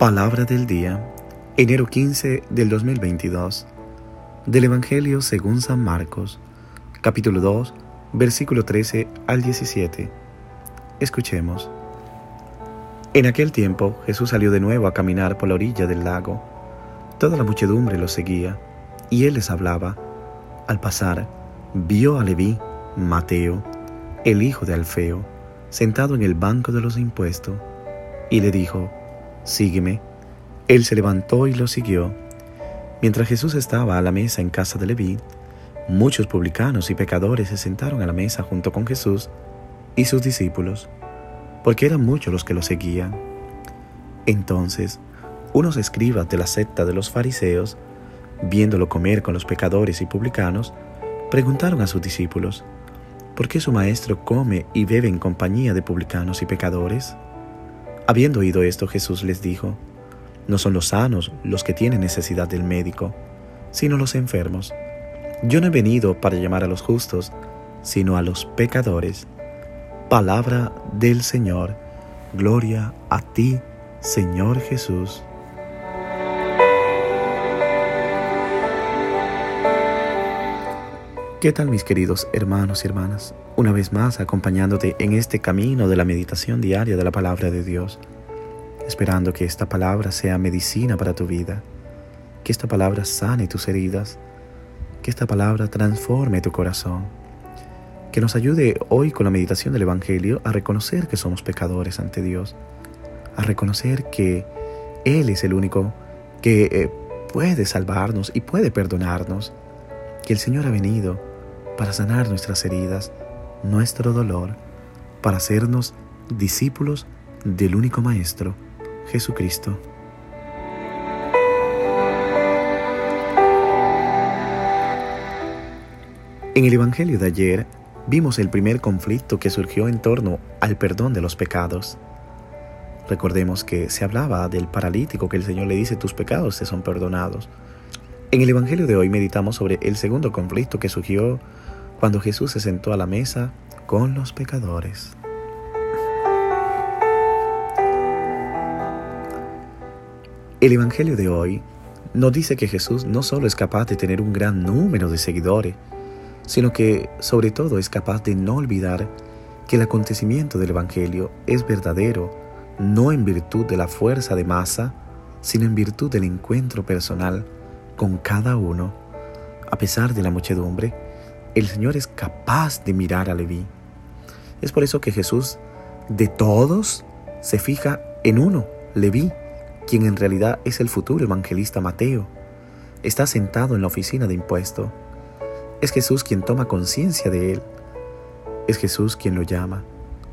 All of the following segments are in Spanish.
Palabra del día, enero 15 del 2022, del Evangelio según San Marcos, capítulo 2, versículo 13 al 17. Escuchemos. En aquel tiempo Jesús salió de nuevo a caminar por la orilla del lago. Toda la muchedumbre lo seguía, y él les hablaba. Al pasar, vio a Leví, Mateo, el hijo de Alfeo, sentado en el banco de los impuestos, y le dijo, Sígueme. Él se levantó y lo siguió. Mientras Jesús estaba a la mesa en casa de Leví, muchos publicanos y pecadores se sentaron a la mesa junto con Jesús y sus discípulos, porque eran muchos los que lo seguían. Entonces, unos escribas de la secta de los fariseos, viéndolo comer con los pecadores y publicanos, preguntaron a sus discípulos, ¿por qué su maestro come y bebe en compañía de publicanos y pecadores? Habiendo oído esto, Jesús les dijo, No son los sanos los que tienen necesidad del médico, sino los enfermos. Yo no he venido para llamar a los justos, sino a los pecadores. Palabra del Señor. Gloria a ti, Señor Jesús. ¿Qué tal mis queridos hermanos y hermanas? Una vez más acompañándote en este camino de la meditación diaria de la palabra de Dios, esperando que esta palabra sea medicina para tu vida, que esta palabra sane tus heridas, que esta palabra transforme tu corazón, que nos ayude hoy con la meditación del Evangelio a reconocer que somos pecadores ante Dios, a reconocer que Él es el único que eh, puede salvarnos y puede perdonarnos, que el Señor ha venido para sanar nuestras heridas, nuestro dolor, para hacernos discípulos del único Maestro, Jesucristo. En el Evangelio de ayer vimos el primer conflicto que surgió en torno al perdón de los pecados. Recordemos que se hablaba del paralítico que el Señor le dice tus pecados te son perdonados. En el Evangelio de hoy meditamos sobre el segundo conflicto que surgió cuando Jesús se sentó a la mesa con los pecadores. El Evangelio de hoy nos dice que Jesús no solo es capaz de tener un gran número de seguidores, sino que sobre todo es capaz de no olvidar que el acontecimiento del Evangelio es verdadero no en virtud de la fuerza de masa, sino en virtud del encuentro personal con cada uno. A pesar de la muchedumbre, el Señor es capaz de mirar a Leví. Es por eso que Jesús, de todos, se fija en uno, Leví, quien en realidad es el futuro evangelista Mateo. Está sentado en la oficina de impuesto. Es Jesús quien toma conciencia de él. Es Jesús quien lo llama,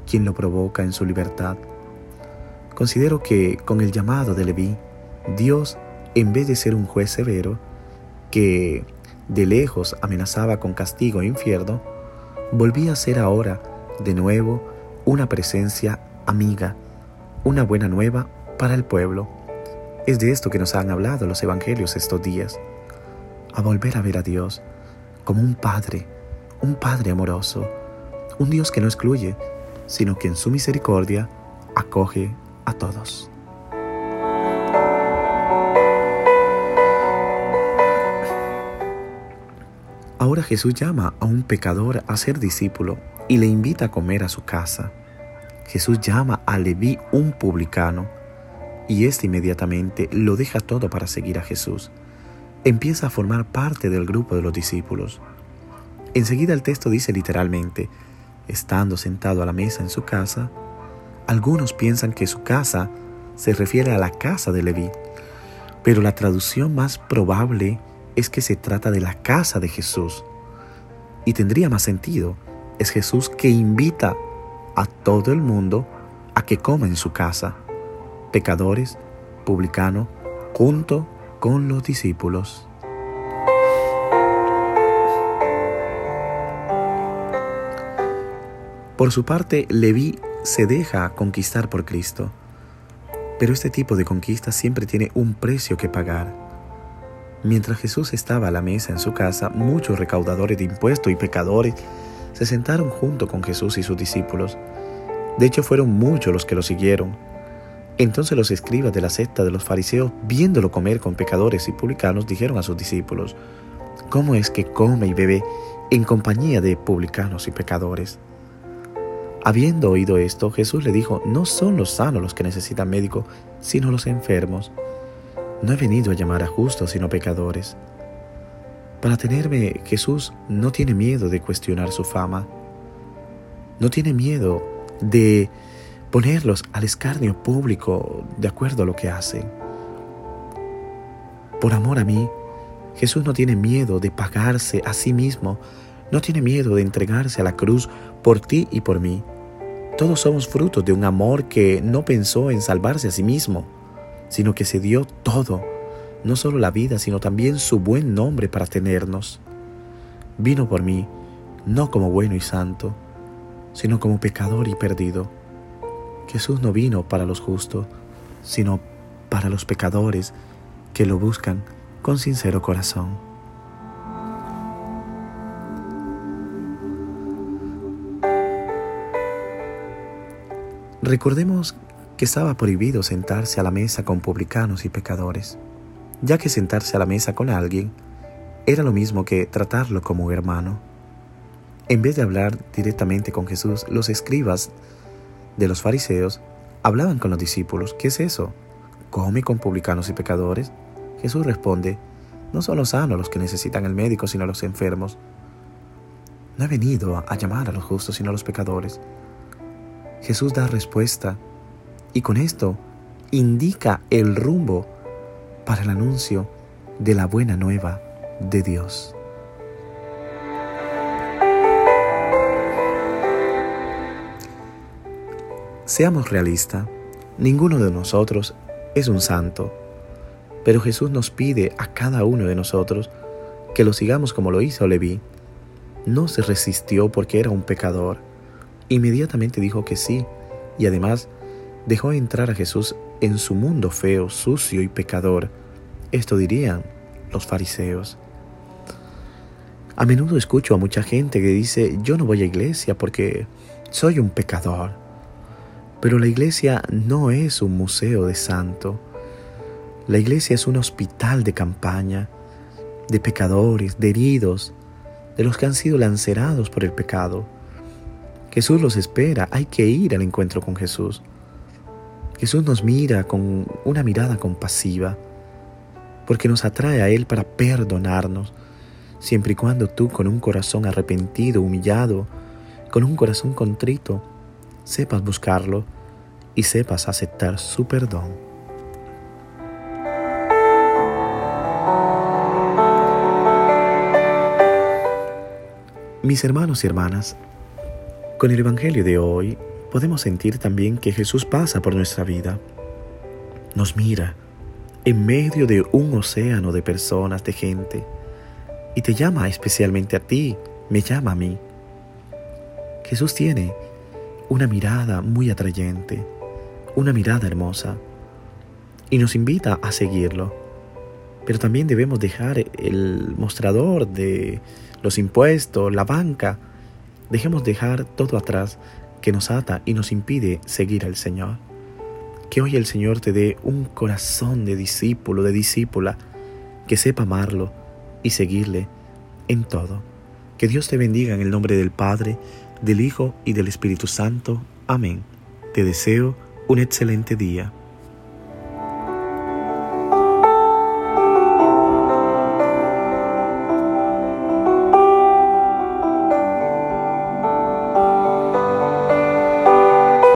quien lo provoca en su libertad. Considero que con el llamado de Leví, Dios, en vez de ser un juez severo, que de lejos amenazaba con castigo e infierno, volvía a ser ahora, de nuevo, una presencia amiga, una buena nueva para el pueblo. Es de esto que nos han hablado los evangelios estos días, a volver a ver a Dios como un Padre, un Padre amoroso, un Dios que no excluye, sino que en su misericordia acoge a todos. Ahora Jesús llama a un pecador a ser discípulo y le invita a comer a su casa. Jesús llama a Leví un publicano y éste inmediatamente lo deja todo para seguir a Jesús. Empieza a formar parte del grupo de los discípulos. Enseguida el texto dice literalmente, estando sentado a la mesa en su casa, algunos piensan que su casa se refiere a la casa de Leví, pero la traducción más probable es que se trata de la casa de Jesús. Y tendría más sentido, es Jesús que invita a todo el mundo a que coma en su casa, pecadores, publicano, junto con los discípulos. Por su parte, Leví se deja conquistar por Cristo, pero este tipo de conquista siempre tiene un precio que pagar. Mientras Jesús estaba a la mesa en su casa, muchos recaudadores de impuestos y pecadores se sentaron junto con Jesús y sus discípulos. De hecho, fueron muchos los que lo siguieron. Entonces los escribas de la secta de los fariseos, viéndolo comer con pecadores y publicanos, dijeron a sus discípulos, ¿cómo es que come y bebe en compañía de publicanos y pecadores? Habiendo oído esto, Jesús le dijo, no son los sanos los que necesitan médico, sino los enfermos. No he venido a llamar a justos, sino pecadores. Para tenerme, Jesús no tiene miedo de cuestionar su fama. No tiene miedo de ponerlos al escarnio público de acuerdo a lo que hacen. Por amor a mí, Jesús no tiene miedo de pagarse a sí mismo, no tiene miedo de entregarse a la cruz por ti y por mí. Todos somos frutos de un amor que no pensó en salvarse a sí mismo, sino que se dio todo, no solo la vida, sino también su buen nombre para tenernos. Vino por mí, no como bueno y santo, sino como pecador y perdido Jesús no vino para los justos, sino para los pecadores que lo buscan con sincero corazón. Recordemos que estaba prohibido sentarse a la mesa con publicanos y pecadores, ya que sentarse a la mesa con alguien era lo mismo que tratarlo como hermano. En vez de hablar directamente con Jesús, los escribas de los fariseos hablaban con los discípulos, ¿qué es eso? ¿Come con publicanos y pecadores? Jesús responde, no son los sanos los que necesitan el médico, sino los enfermos. No he venido a llamar a los justos, sino a los pecadores. Jesús da respuesta y con esto indica el rumbo para el anuncio de la buena nueva de Dios. Seamos realistas, ninguno de nosotros es un santo, pero Jesús nos pide a cada uno de nosotros que lo sigamos como lo hizo Leví. No se resistió porque era un pecador, inmediatamente dijo que sí, y además dejó entrar a Jesús en su mundo feo, sucio y pecador. Esto dirían los fariseos. A menudo escucho a mucha gente que dice, yo no voy a iglesia porque soy un pecador. Pero la iglesia no es un museo de santo. La iglesia es un hospital de campaña, de pecadores, de heridos, de los que han sido lancerados por el pecado. Jesús los espera, hay que ir al encuentro con Jesús. Jesús nos mira con una mirada compasiva, porque nos atrae a Él para perdonarnos, siempre y cuando tú con un corazón arrepentido, humillado, con un corazón contrito, sepas buscarlo y sepas aceptar su perdón. Mis hermanos y hermanas, con el Evangelio de hoy podemos sentir también que Jesús pasa por nuestra vida, nos mira en medio de un océano de personas, de gente, y te llama especialmente a ti, me llama a mí. Jesús tiene una mirada muy atrayente, una mirada hermosa, y nos invita a seguirlo. Pero también debemos dejar el mostrador de los impuestos, la banca, dejemos dejar todo atrás que nos ata y nos impide seguir al Señor. Que hoy el Señor te dé un corazón de discípulo, de discípula, que sepa amarlo y seguirle en todo. Que Dios te bendiga en el nombre del Padre, del Hijo y del Espíritu Santo. Amén. Te deseo un excelente día.